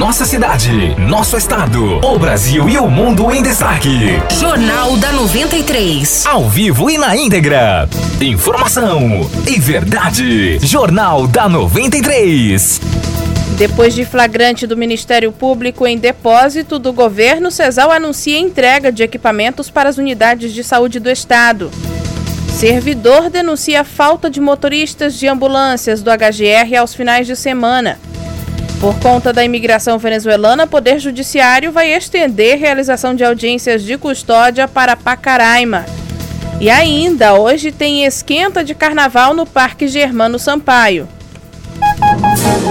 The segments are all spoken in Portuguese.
Nossa cidade, nosso estado, o Brasil e o mundo em destaque. Jornal da 93. Ao vivo e na íntegra. Informação e verdade. Jornal da 93. Depois de flagrante do Ministério Público em depósito do governo, Cesal anuncia entrega de equipamentos para as unidades de saúde do estado. Servidor denuncia falta de motoristas de ambulâncias do HGR aos finais de semana. Por conta da imigração venezuelana, o Poder Judiciário vai estender realização de audiências de custódia para Pacaraima. E ainda, hoje tem esquenta de carnaval no Parque Germano Sampaio.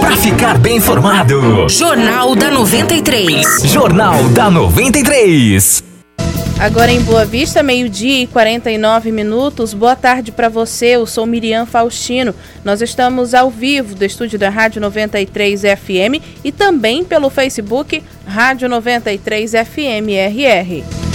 Para ficar bem informado, Jornal da 93. Jornal da 93. Agora em Boa Vista, meio-dia e 49 minutos. Boa tarde para você. Eu sou Miriam Faustino. Nós estamos ao vivo do estúdio da Rádio 93 FM e também pelo Facebook Rádio 93 FM RR.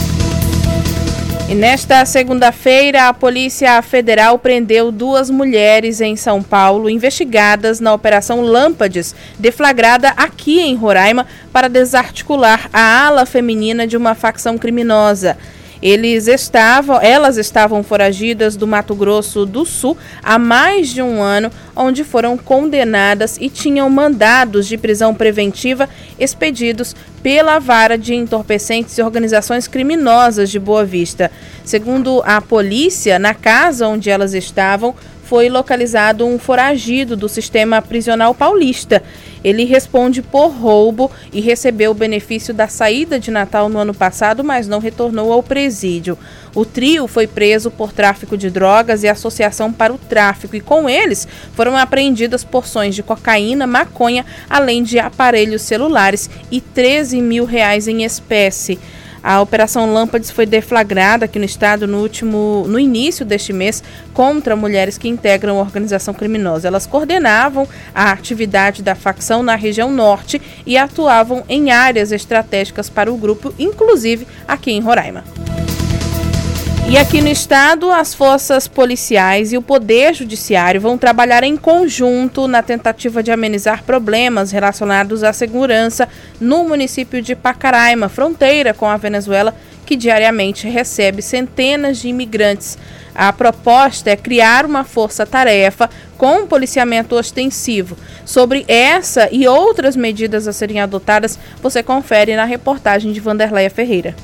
E nesta segunda-feira, a Polícia Federal prendeu duas mulheres em São Paulo investigadas na Operação Lâmpades, deflagrada aqui em Roraima para desarticular a ala feminina de uma facção criminosa. Eles estavam, elas estavam foragidas do Mato Grosso do Sul há mais de um ano, onde foram condenadas e tinham mandados de prisão preventiva expedidos pela vara de entorpecentes e organizações criminosas de Boa Vista. Segundo a polícia, na casa onde elas estavam, foi localizado um foragido do sistema prisional paulista. Ele responde por roubo e recebeu o benefício da saída de Natal no ano passado, mas não retornou ao presídio. O trio foi preso por tráfico de drogas e associação para o tráfico, e com eles foram apreendidas porções de cocaína, maconha, além de aparelhos celulares e 13 mil reais em espécie. A Operação Lâmpades foi deflagrada aqui no estado no último, no início deste mês contra mulheres que integram a organização criminosa. Elas coordenavam a atividade da facção na região norte e atuavam em áreas estratégicas para o grupo, inclusive aqui em Roraima. E aqui no estado, as forças policiais e o poder judiciário vão trabalhar em conjunto na tentativa de amenizar problemas relacionados à segurança no município de Pacaraima, fronteira com a Venezuela, que diariamente recebe centenas de imigrantes. A proposta é criar uma força-tarefa com policiamento ostensivo. Sobre essa e outras medidas a serem adotadas, você confere na reportagem de Vanderleia Ferreira.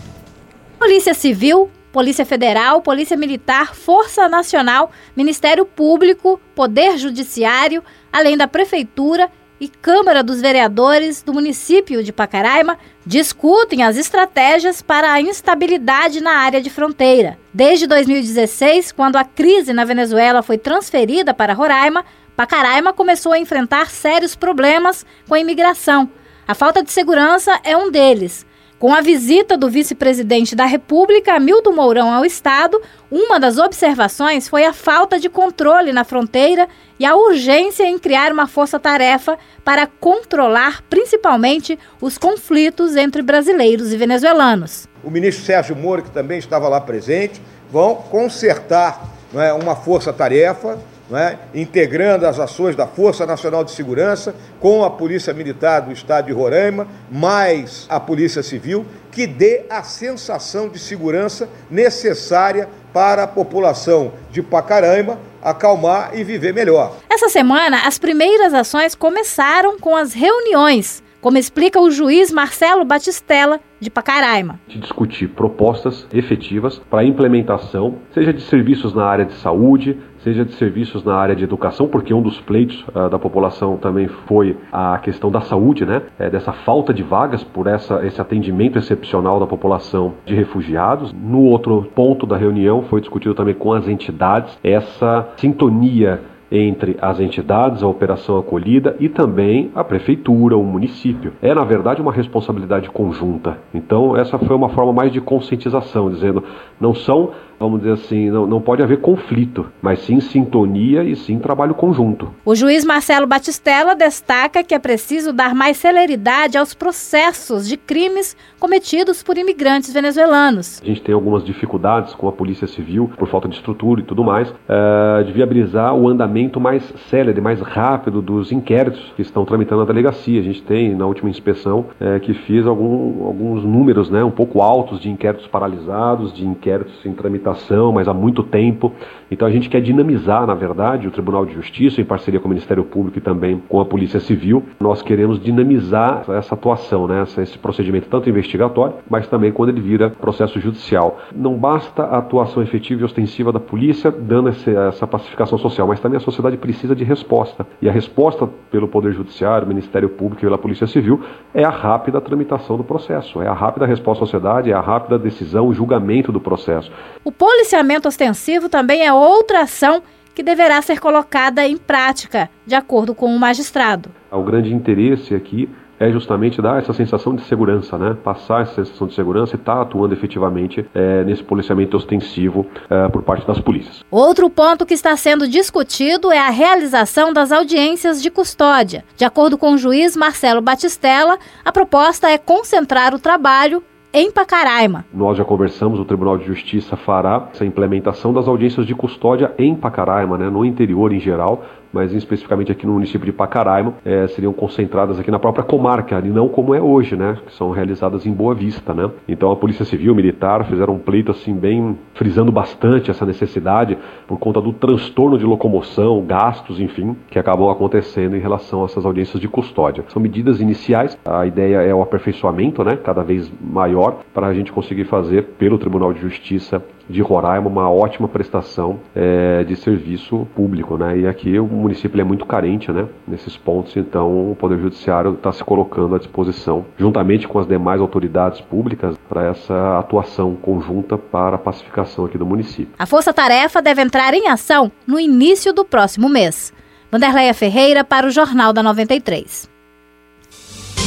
Polícia Civil Polícia Federal, Polícia Militar, Força Nacional, Ministério Público, Poder Judiciário, além da Prefeitura e Câmara dos Vereadores do município de Pacaraima discutem as estratégias para a instabilidade na área de fronteira. Desde 2016, quando a crise na Venezuela foi transferida para Roraima, Pacaraima começou a enfrentar sérios problemas com a imigração. A falta de segurança é um deles. Com a visita do vice-presidente da República, Hamilton Mourão, ao Estado, uma das observações foi a falta de controle na fronteira e a urgência em criar uma força-tarefa para controlar principalmente os conflitos entre brasileiros e venezuelanos. O ministro Sérgio Moro, que também estava lá presente, vão consertar é, uma força-tarefa é? integrando as ações da Força Nacional de Segurança com a Polícia Militar do Estado de Roraima, mais a Polícia Civil, que dê a sensação de segurança necessária para a população de Pacaraima acalmar e viver melhor. Essa semana, as primeiras ações começaram com as reuniões como explica o juiz Marcelo Batistella, de Pacaraima. Discutir propostas efetivas para implementação, seja de serviços na área de saúde, seja de serviços na área de educação, porque um dos pleitos uh, da população também foi a questão da saúde, né? É, dessa falta de vagas por essa, esse atendimento excepcional da população de refugiados. No outro ponto da reunião foi discutido também com as entidades essa sintonia entre as entidades, a operação acolhida e também a prefeitura, o município. É, na verdade, uma responsabilidade conjunta. Então, essa foi uma forma mais de conscientização, dizendo não são vamos dizer assim, não, não pode haver conflito, mas sim sintonia e sim trabalho conjunto. O juiz Marcelo Batistella destaca que é preciso dar mais celeridade aos processos de crimes cometidos por imigrantes venezuelanos. A gente tem algumas dificuldades com a Polícia Civil, por falta de estrutura e tudo mais, uh, de viabilizar o andamento andamento mais célere, mais rápido dos inquéritos que estão tramitando na delegacia. A gente tem, na última inspeção, é, que fiz algum, alguns números né, um pouco altos de inquéritos paralisados, de inquéritos em tramitação, mas há muito tempo. Então a gente quer dinamizar, na verdade, o Tribunal de Justiça, em parceria com o Ministério Público e também com a Polícia Civil. Nós queremos dinamizar essa atuação, né, esse procedimento tanto investigatório, mas também quando ele vira processo judicial. Não basta a atuação efetiva e ostensiva da polícia dando essa pacificação social, mas também a sociedade precisa de resposta. E a resposta pelo Poder Judiciário, Ministério Público e pela Polícia Civil é a rápida tramitação do processo, é a rápida resposta à sociedade, é a rápida decisão, o julgamento do processo. O policiamento ostensivo também é outra ação que deverá ser colocada em prática, de acordo com o magistrado. O grande interesse aqui é justamente dar essa sensação de segurança, né? Passar essa sensação de segurança e estar tá atuando efetivamente é, nesse policiamento ostensivo é, por parte das polícias. Outro ponto que está sendo discutido é a realização das audiências de custódia. De acordo com o juiz Marcelo Batistella, a proposta é concentrar o trabalho em Pacaraima. Nós já conversamos, o Tribunal de Justiça fará essa implementação das audiências de custódia em Pacaraima, né, no interior em geral, mas especificamente aqui no município de Pacaraima, é, seriam concentradas aqui na própria comarca, e não como é hoje, né, que são realizadas em Boa Vista, né. Então a Polícia Civil, Militar fizeram um pleito assim bem frisando bastante essa necessidade por conta do transtorno de locomoção, gastos, enfim, que acabam acontecendo em relação a essas audiências de custódia. São medidas iniciais, a ideia é o aperfeiçoamento, né, cada vez maior, para a gente conseguir fazer pelo Tribunal de Justiça de Roraima uma ótima prestação é, de serviço público, né? E aqui o município é muito carente, né? Nesses pontos, então o Poder Judiciário está se colocando à disposição, juntamente com as demais autoridades públicas, para essa atuação conjunta para a pacificação aqui do município. A Força Tarefa deve entrar em ação no início do próximo mês. Vanderleia Ferreira para o Jornal da 93.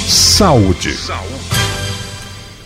Saúde. Saúde.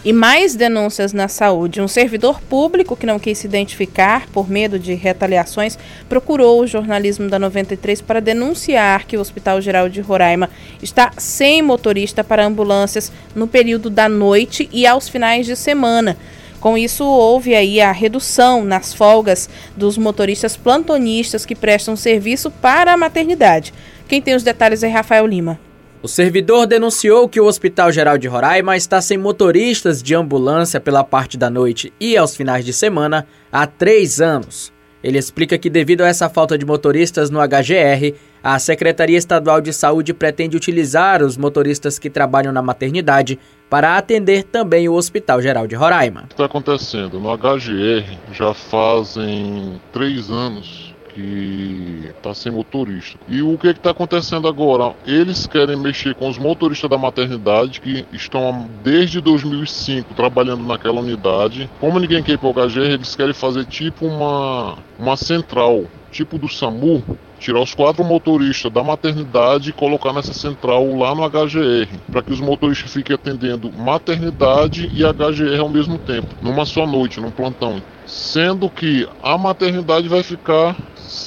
E mais denúncias na saúde. Um servidor público que não quis se identificar por medo de retaliações procurou o jornalismo da 93 para denunciar que o Hospital Geral de Roraima está sem motorista para ambulâncias no período da noite e aos finais de semana. Com isso, houve aí a redução nas folgas dos motoristas plantonistas que prestam serviço para a maternidade. Quem tem os detalhes é Rafael Lima. O servidor denunciou que o Hospital Geral de Roraima está sem motoristas de ambulância pela parte da noite e aos finais de semana há três anos. Ele explica que, devido a essa falta de motoristas no HGR, a Secretaria Estadual de Saúde pretende utilizar os motoristas que trabalham na maternidade para atender também o Hospital Geral de Roraima. O que está acontecendo? No HGR já fazem três anos que está sem motorista. E o que está acontecendo agora? Eles querem mexer com os motoristas da maternidade que estão desde 2005 trabalhando naquela unidade. Como ninguém quer ir para o HGR, eles querem fazer tipo uma, uma central, tipo do SAMU, tirar os quatro motoristas da maternidade e colocar nessa central lá no HGR, para que os motoristas fiquem atendendo maternidade e HGR ao mesmo tempo, numa só noite, num plantão. Sendo que a maternidade vai ficar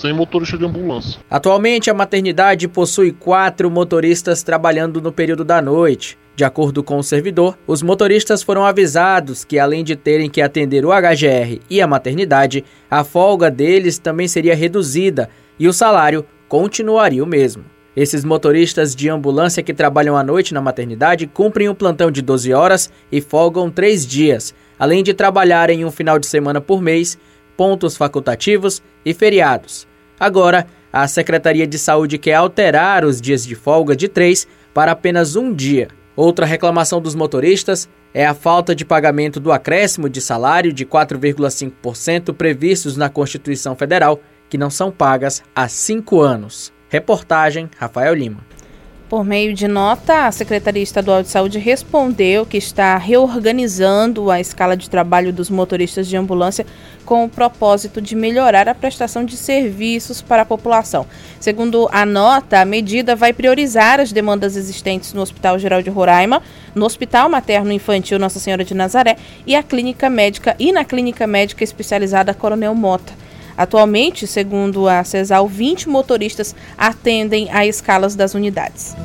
sem motorista de ambulância. Atualmente, a maternidade possui quatro motoristas trabalhando no período da noite. De acordo com o servidor, os motoristas foram avisados que, além de terem que atender o HGR e a maternidade, a folga deles também seria reduzida e o salário continuaria o mesmo. Esses motoristas de ambulância que trabalham à noite na maternidade cumprem um plantão de 12 horas e folgam três dias, além de trabalharem um final de semana por mês pontos facultativos e feriados. Agora, a Secretaria de Saúde quer alterar os dias de folga de três para apenas um dia. Outra reclamação dos motoristas é a falta de pagamento do acréscimo de salário de 4,5% previstos na Constituição Federal, que não são pagas há cinco anos. Reportagem Rafael Lima. Por meio de nota, a Secretaria Estadual de Saúde respondeu que está reorganizando a escala de trabalho dos motoristas de ambulância com o propósito de melhorar a prestação de serviços para a população. Segundo a nota, a medida vai priorizar as demandas existentes no Hospital Geral de Roraima, no Hospital Materno Infantil Nossa Senhora de Nazaré e a clínica médica e na clínica médica especializada Coronel Mota. Atualmente, segundo a CESAL, 20 motoristas atendem a escalas das unidades.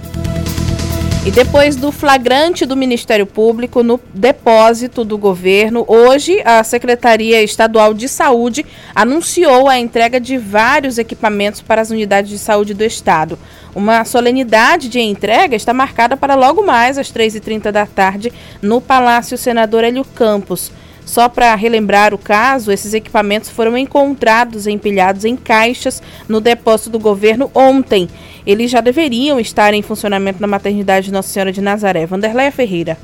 E depois do flagrante do Ministério Público no depósito do governo, hoje a Secretaria Estadual de Saúde anunciou a entrega de vários equipamentos para as unidades de saúde do estado. Uma solenidade de entrega está marcada para logo mais às 3h30 da tarde no Palácio Senador Hélio Campos. Só para relembrar o caso, esses equipamentos foram encontrados empilhados em caixas no depósito do governo ontem. Eles já deveriam estar em funcionamento na maternidade Nossa Senhora de Nazaré. Vanderléia Ferreira.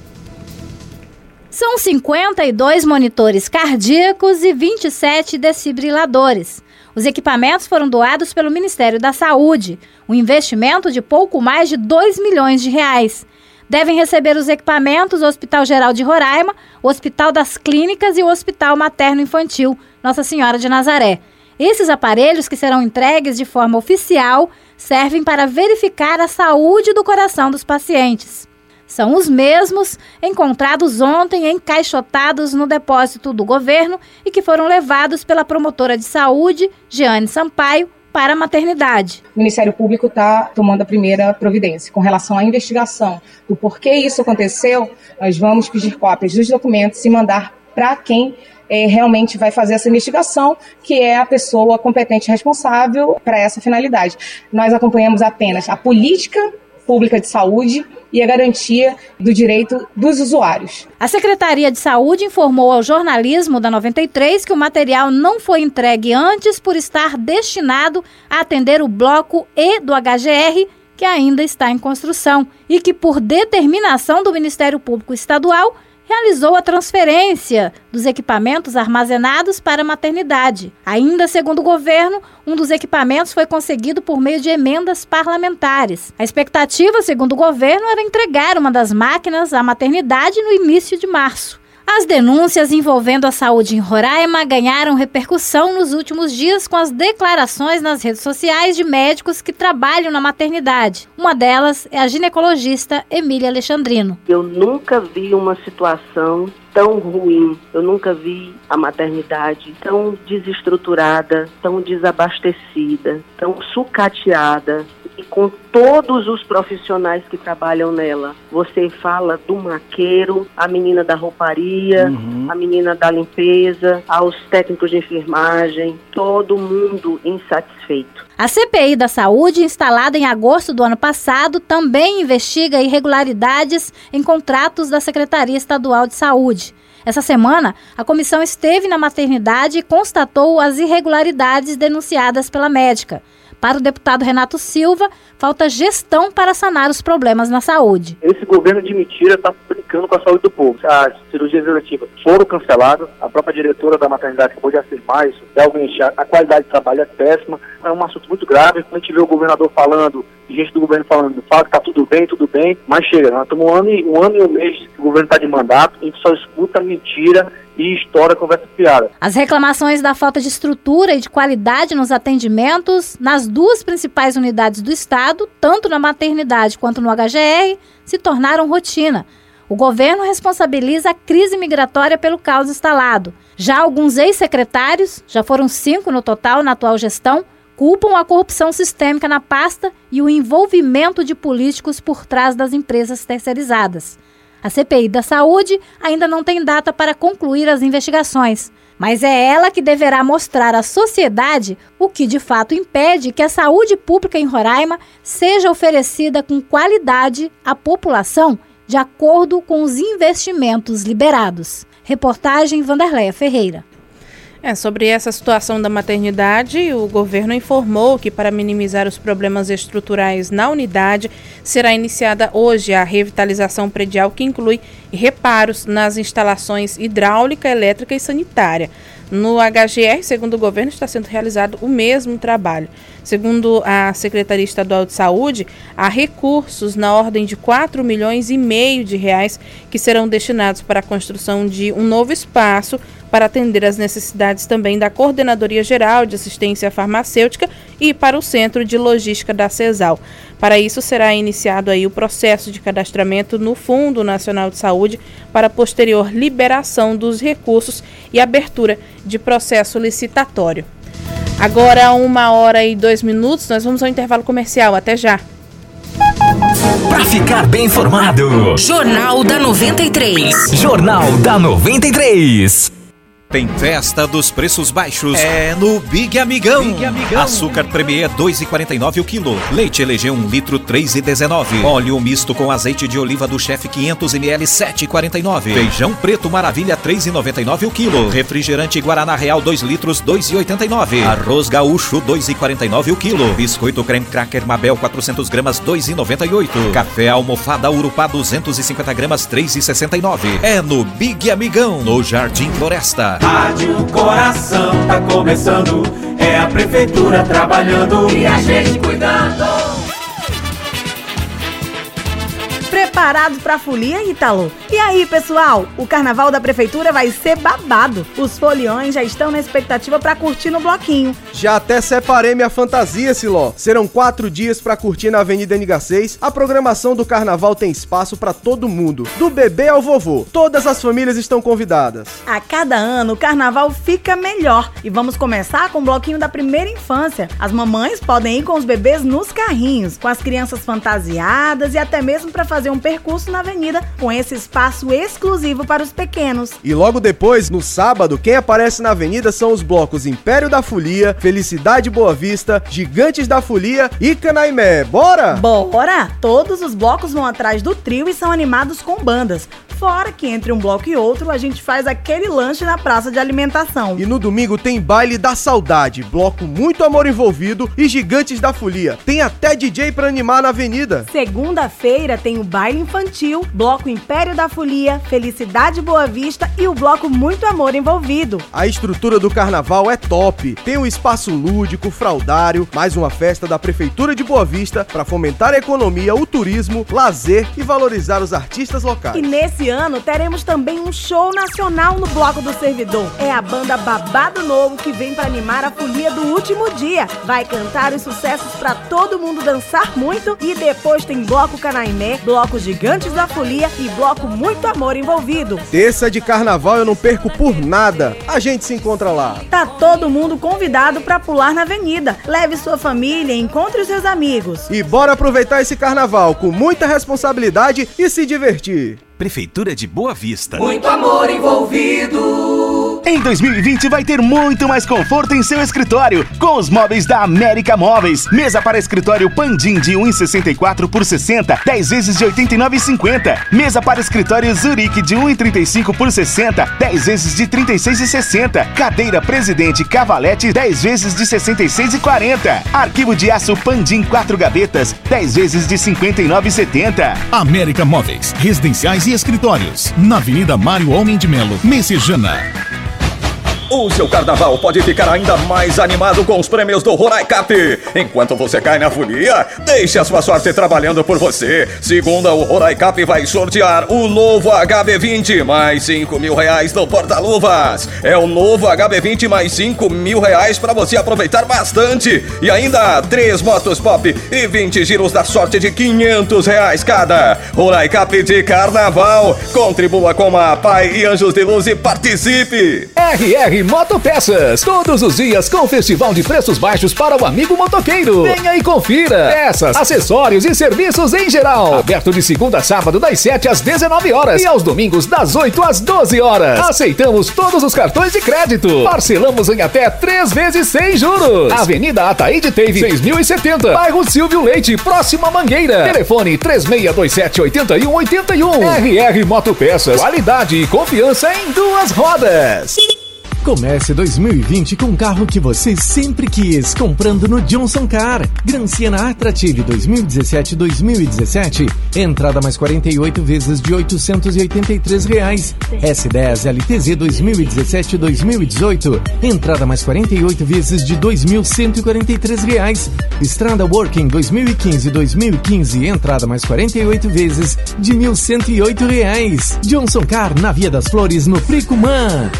São 52 monitores cardíacos e 27 desfibriladores. Os equipamentos foram doados pelo Ministério da Saúde, um investimento de pouco mais de 2 milhões de reais. Devem receber os equipamentos o Hospital Geral de Roraima, o Hospital das Clínicas e o Hospital Materno Infantil Nossa Senhora de Nazaré. Esses aparelhos, que serão entregues de forma oficial, servem para verificar a saúde do coração dos pacientes. São os mesmos encontrados ontem encaixotados no depósito do governo e que foram levados pela promotora de saúde, Jeane Sampaio, para a maternidade. O Ministério Público está tomando a primeira providência. Com relação à investigação do porquê isso aconteceu, nós vamos pedir cópias dos documentos e mandar para quem é, realmente vai fazer essa investigação, que é a pessoa competente responsável para essa finalidade. Nós acompanhamos apenas a política pública de saúde e a garantia do direito dos usuários. A Secretaria de Saúde informou ao jornalismo da 93 que o material não foi entregue antes por estar destinado a atender o bloco E do HGR, que ainda está em construção, e que, por determinação do Ministério Público Estadual, realizou a transferência dos equipamentos armazenados para a maternidade. Ainda segundo o governo, um dos equipamentos foi conseguido por meio de emendas parlamentares. A expectativa, segundo o governo, era entregar uma das máquinas à maternidade no início de março. As denúncias envolvendo a saúde em Roraima ganharam repercussão nos últimos dias com as declarações nas redes sociais de médicos que trabalham na maternidade. Uma delas é a ginecologista Emília Alexandrino. Eu nunca vi uma situação tão ruim. Eu nunca vi a maternidade tão desestruturada, tão desabastecida, tão sucateada e com todos os profissionais que trabalham nela. Você fala do maqueiro, a menina da rouparia, uhum. a menina da limpeza, aos técnicos de enfermagem, todo mundo insatisfeito. A CPI da Saúde, instalada em agosto do ano passado, também investiga irregularidades em contratos da Secretaria Estadual de Saúde. Essa semana, a comissão esteve na maternidade e constatou as irregularidades denunciadas pela médica. Para o deputado Renato Silva, falta gestão para sanar os problemas na saúde. Esse governo de mentira está brincando com a saúde do povo. As cirurgias eletivas foram canceladas, a própria diretora da maternidade pode afirmar isso, realmente a, a qualidade de trabalho é péssima, é um assunto muito grave. Quando a gente vê o governador falando gente do governo falando, fala que tá tudo bem, tudo bem, mas chega, nós estamos um ano, e, um ano e um mês que o governo está de mandato, a gente só escuta mentira e história, conversa piada. As reclamações da falta de estrutura e de qualidade nos atendimentos nas duas principais unidades do estado, tanto na maternidade quanto no HGR, se tornaram rotina. O governo responsabiliza a crise migratória pelo caos instalado. Já alguns ex-secretários, já foram cinco no total na atual gestão, culpam a corrupção sistêmica na pasta e o envolvimento de políticos por trás das empresas terceirizadas. A CPI da Saúde ainda não tem data para concluir as investigações, mas é ela que deverá mostrar à sociedade o que de fato impede que a saúde pública em Roraima seja oferecida com qualidade à população de acordo com os investimentos liberados. Reportagem Vanderleia Ferreira. É, sobre essa situação da maternidade, o governo informou que, para minimizar os problemas estruturais na unidade, será iniciada hoje a revitalização predial, que inclui reparos nas instalações hidráulica, elétrica e sanitária. No HGR, segundo o governo, está sendo realizado o mesmo trabalho. Segundo a Secretaria Estadual de Saúde, há recursos na ordem de 4 milhões e meio de reais que serão destinados para a construção de um novo espaço para atender às necessidades também da Coordenadoria Geral de Assistência Farmacêutica e para o Centro de Logística da CESAL. Para isso será iniciado aí o processo de cadastramento no Fundo Nacional de Saúde para posterior liberação dos recursos e abertura de processo licitatório. Agora, uma hora e dois minutos, nós vamos ao intervalo comercial. Até já. Pra ficar bem informado. Jornal da 93. Jornal da 93. Tem festa dos preços baixos. É no Big Amigão. Big Amigão. Açúcar Premier 2,49 o quilo. Leite Elegeu 1 litro 3,19. Óleo misto com azeite de oliva do chefe 500 ml 7,49. Feijão preto Maravilha 3,99 o quilo. Refrigerante Guaraná Real 2 litros 2,89. Arroz gaúcho 2,49 o quilo. Biscoito creme cracker Mabel 400 gramas 2,98. Café almofada Urupá 250 gramas 3,69. É no Big Amigão, no Jardim Floresta. Rádio Coração tá começando, é a prefeitura trabalhando e a gente cuidando. Preparados para a folia, Ítalo? E aí, pessoal? O carnaval da prefeitura vai ser babado. Os foliões já estão na expectativa para curtir no bloquinho. Já até separei minha fantasia, Siló. Serão quatro dias para curtir na Avenida NH6. A programação do carnaval tem espaço para todo mundo, do bebê ao vovô. Todas as famílias estão convidadas. A cada ano, o carnaval fica melhor. E vamos começar com o bloquinho da primeira infância. As mamães podem ir com os bebês nos carrinhos, com as crianças fantasiadas e até mesmo para fazer um percurso na avenida com esse espaço exclusivo para os pequenos. E logo depois, no sábado, quem aparece na avenida são os blocos Império da Folia, Felicidade Boa Vista, Gigantes da Folia e Canaimé. Bora? Bora! Todos os blocos vão atrás do trio e são animados com bandas. Fora que entre um bloco e outro a gente faz aquele lanche na praça de alimentação. E no domingo tem Baile da Saudade, bloco muito amor envolvido e Gigantes da Folia. Tem até DJ pra animar na avenida. Segunda-feira tem o baile infantil, bloco Império da Folia, Felicidade Boa Vista e o bloco Muito Amor envolvido. A estrutura do carnaval é top. Tem um espaço lúdico, fraudário, mais uma festa da Prefeitura de Boa Vista para fomentar a economia, o turismo, lazer e valorizar os artistas locais. E nesse ano teremos também um show nacional no Bloco do Servidor. É a banda Babado Novo que vem para animar a folia do último dia. Vai cantar os sucessos para todo mundo dançar muito e depois tem Bloco Canaimé, Bloco Gigantes da Folia e Bloco Muito Amor envolvido. Terça de carnaval eu não perco por nada. A gente se encontra lá. Tá todo mundo convidado para pular na avenida. Leve sua família, encontre seus amigos. E bora aproveitar esse carnaval com muita responsabilidade e se divertir. Prefeitura de Boa Vista. Muito amor envolvido. Em 2020 vai ter muito mais conforto em seu escritório com os móveis da América Móveis. Mesa para escritório Pandim de 1,64 por 60, 10 vezes de 89,50. Mesa para escritório Zurique de 1,35 por 60, 10 vezes de 36,60. Cadeira Presidente Cavalete 10 vezes de 66,40. Arquivo de aço Pandim 4 gavetas 10 vezes de 59,70. América Móveis, residenciais e escritórios. Na Avenida Mário Homem de Melo, Messejana. O seu carnaval pode ficar ainda mais animado com os prêmios do Roraicap. Enquanto você cai na folia, deixe a sua sorte trabalhando por você. Segunda, o Roraicap vai sortear o novo HB20 mais 5 mil reais no porta-luvas. É o novo HB20 mais 5 mil reais para você aproveitar bastante. E ainda três motos pop e 20 giros da sorte de 500 reais cada. Roraicap de carnaval. Contribua com a Pai e Anjos de Luz e participe. RR Motopeças. Todos os dias com festival de preços baixos para o amigo motoqueiro. Venha e confira. Peças, acessórios e serviços em geral. Aberto de segunda a sábado das 7 às 19 horas e aos domingos das 8 às 12 horas. Aceitamos todos os cartões de crédito. Parcelamos em até três vezes sem juros. Avenida Ataíde Teve 6070. Bairro Silvio Leite, próximo à Mangueira. Telefone 3627 8181. RR Motopeças. Qualidade e confiança em duas rodas. Comece 2020 com o carro que você sempre quis, comprando no Johnson Car. Gran Siena Attractive 2017-2017, entrada mais 48 vezes de 883 reais. S10 LTZ 2017-2018, entrada mais 48 vezes de 2.143 reais. Estrada Working 2015-2015, entrada mais 48 vezes de 1.108 reais. Johnson Car na Via das Flores no Fricumã.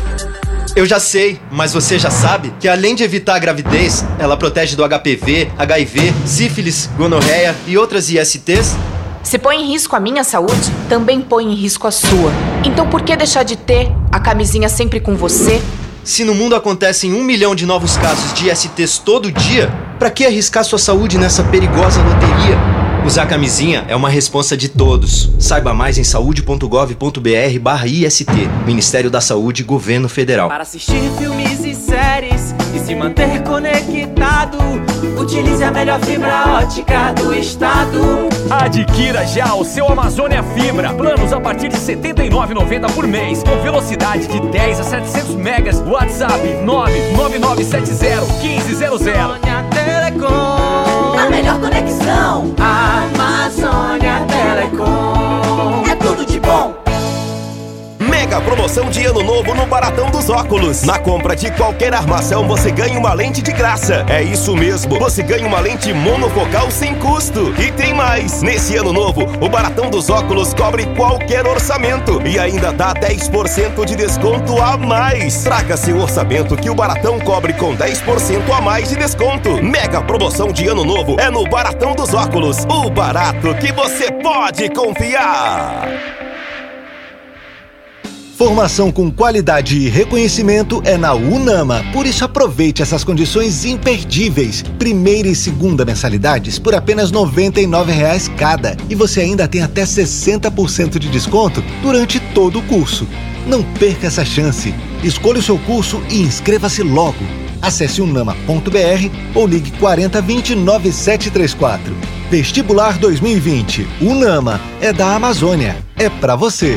Eu já sei, mas você já sabe que além de evitar a gravidez, ela protege do HPV, HIV, sífilis, gonorreia e outras ISTs? Se põe em risco a minha saúde, também põe em risco a sua. Então por que deixar de ter a camisinha sempre com você? Se no mundo acontecem um milhão de novos casos de ISTs todo dia, para que arriscar sua saúde nessa perigosa loteria? Usar camisinha é uma responsa de todos. Saiba mais em saúde.gov.br barra IST. Ministério da Saúde, Governo Federal. Para assistir filmes e séries e se manter conectado, utilize a melhor fibra ótica do estado. Adquira já o seu Amazônia Fibra. Planos a partir de R$ 79,90 por mês. Com velocidade de 10 a 700 megas. WhatsApp 99970 1500. Amazônia Telecom. A melhor conexão. Amazônia Telecom. É tudo de bom. Mega promoção de ano novo no Baratão dos Óculos. Na compra de qualquer armação, você ganha uma lente de graça. É isso mesmo, você ganha uma lente monofocal sem custo. E tem mais! Nesse ano novo, o Baratão dos Óculos cobre qualquer orçamento e ainda dá 10% de desconto a mais. Traga seu orçamento que o Baratão cobre com 10% a mais de desconto. Mega promoção de ano novo é no Baratão dos Óculos. O barato que você pode confiar. Formação com qualidade e reconhecimento é na Unama. Por isso aproveite essas condições imperdíveis. Primeira e segunda mensalidades por apenas R$ 99,00 cada. E você ainda tem até 60% de desconto durante todo o curso. Não perca essa chance. Escolha o seu curso e inscreva-se logo. Acesse unama.br ou ligue 4020 9734. Vestibular 2020. Unama é da Amazônia. É pra você.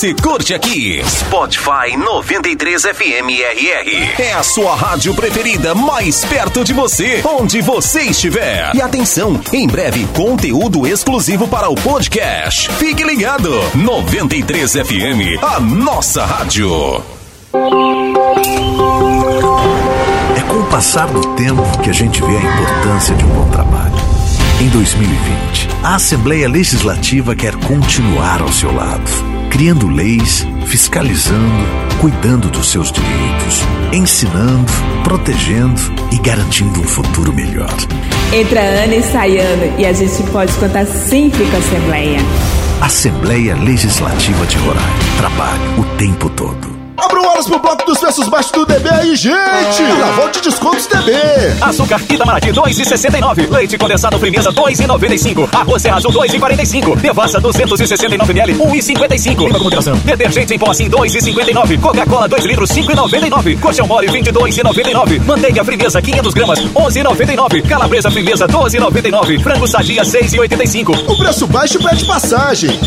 curte aqui. Spotify 93 FM RR. É a sua rádio preferida mais perto de você, onde você estiver. E atenção, em breve conteúdo exclusivo para o podcast. Fique ligado. 93 FM, a nossa rádio. É com o passar do tempo que a gente vê a importância de um bom trabalho. Em 2020, a Assembleia Legislativa quer continuar ao seu lado, criando leis, fiscalizando, cuidando dos seus direitos, ensinando, protegendo e garantindo um futuro melhor. Entra Ana e sai ano e a gente pode contar sempre com a Assembleia. Assembleia Legislativa de Roraima. Trabalho o tempo todo. Abram alas pro bloco dos preços baixos do DB aí, gente! Carnaval de descontos DB! Açúcar Itamaraty 2,69. Leite condensado Frimeza 2,95. Arroz Serra Azul 2,45. Devassa 269ml 1,55. Lima com moderação. Detergente em pó assim 2,59. Coca-Cola 2 litros 5,99. Colchão mole 22,99. Manteiga Frimeza 500 gramas 11,99. Calabresa Frimeza 12,99. Frango Sadia 6,85. O preço baixo pede passagem.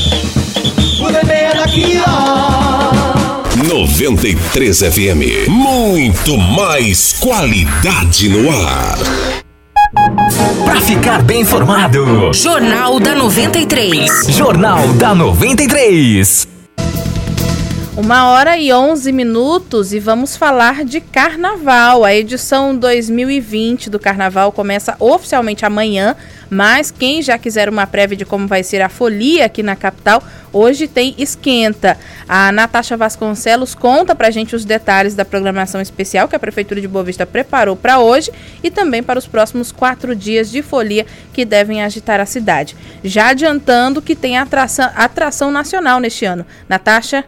O DB é daqui, ó. 93 FM. Muito mais qualidade no ar. Pra ficar bem informado. Jornal da 93. Jornal da 93. Uma hora e 11 minutos e vamos falar de carnaval. A edição 2020 do carnaval começa oficialmente amanhã, mas quem já quiser uma prévia de como vai ser a folia aqui na capital, hoje tem esquenta. A Natasha Vasconcelos conta pra gente os detalhes da programação especial que a Prefeitura de Boa Vista preparou para hoje e também para os próximos quatro dias de folia que devem agitar a cidade. Já adiantando que tem atração, atração nacional neste ano. Natasha?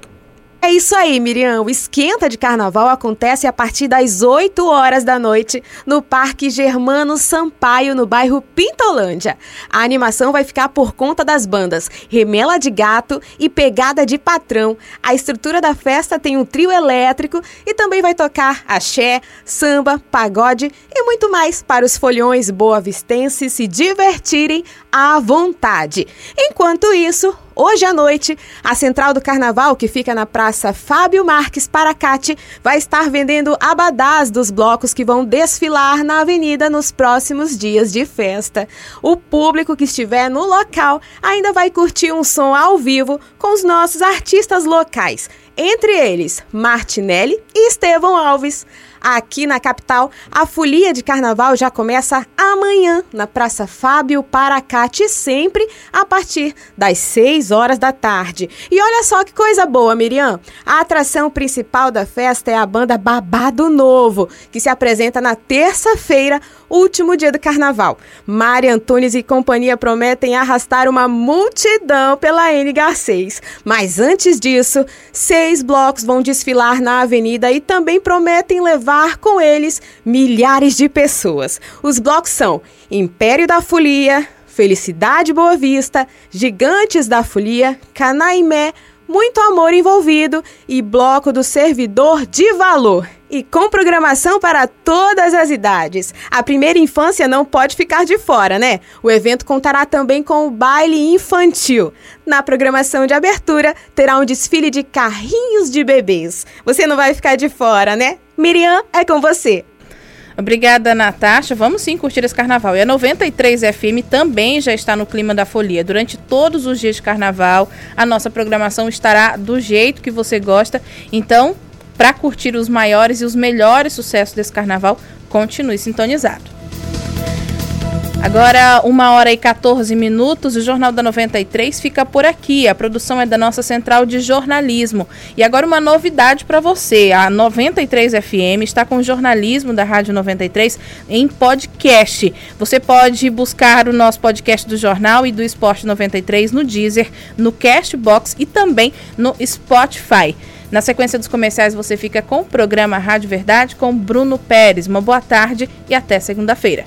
É isso aí, Miriam. O esquenta de carnaval acontece a partir das 8 horas da noite no Parque Germano Sampaio, no bairro Pintolândia. A animação vai ficar por conta das bandas Remela de Gato e Pegada de Patrão. A estrutura da festa tem um trio elétrico e também vai tocar axé, samba, pagode e muito mais para os folhões boavistenses se divertirem à vontade. Enquanto isso, Hoje à noite, a Central do Carnaval, que fica na Praça Fábio Marques Paracate, vai estar vendendo abadás dos blocos que vão desfilar na avenida nos próximos dias de festa. O público que estiver no local ainda vai curtir um som ao vivo com os nossos artistas locais, entre eles Martinelli e Estevão Alves. Aqui na capital, a folia de carnaval já começa amanhã na Praça Fábio Paracate, sempre a partir das 6 horas da tarde. E olha só que coisa boa, Miriam. A atração principal da festa é a banda Babado Novo, que se apresenta na terça-feira, último dia do carnaval. Mari Antunes e companhia prometem arrastar uma multidão pela NH6. Mas antes disso, seis blocos vão desfilar na avenida e também prometem levar com eles milhares de pessoas. Os blocos são Império da Folia, Felicidade Boa Vista, Gigantes da Folia, Canaimé, muito amor envolvido e bloco do servidor de valor. E com programação para todas as idades. A primeira infância não pode ficar de fora, né? O evento contará também com o baile infantil. Na programação de abertura, terá um desfile de carrinhos de bebês. Você não vai ficar de fora, né? Miriam, é com você. Obrigada, Natasha. Vamos sim curtir esse carnaval. E a 93 FM também já está no clima da folia. Durante todos os dias de carnaval, a nossa programação estará do jeito que você gosta. Então, para curtir os maiores e os melhores sucessos desse carnaval, continue sintonizado. Agora, uma hora e 14 minutos, o Jornal da 93 fica por aqui. A produção é da nossa central de jornalismo. E agora uma novidade para você. A 93 FM está com o jornalismo da Rádio 93 em podcast. Você pode buscar o nosso podcast do Jornal e do Esporte 93 no Deezer, no Castbox e também no Spotify. Na sequência dos comerciais, você fica com o programa Rádio Verdade com Bruno Pérez. Uma boa tarde e até segunda-feira.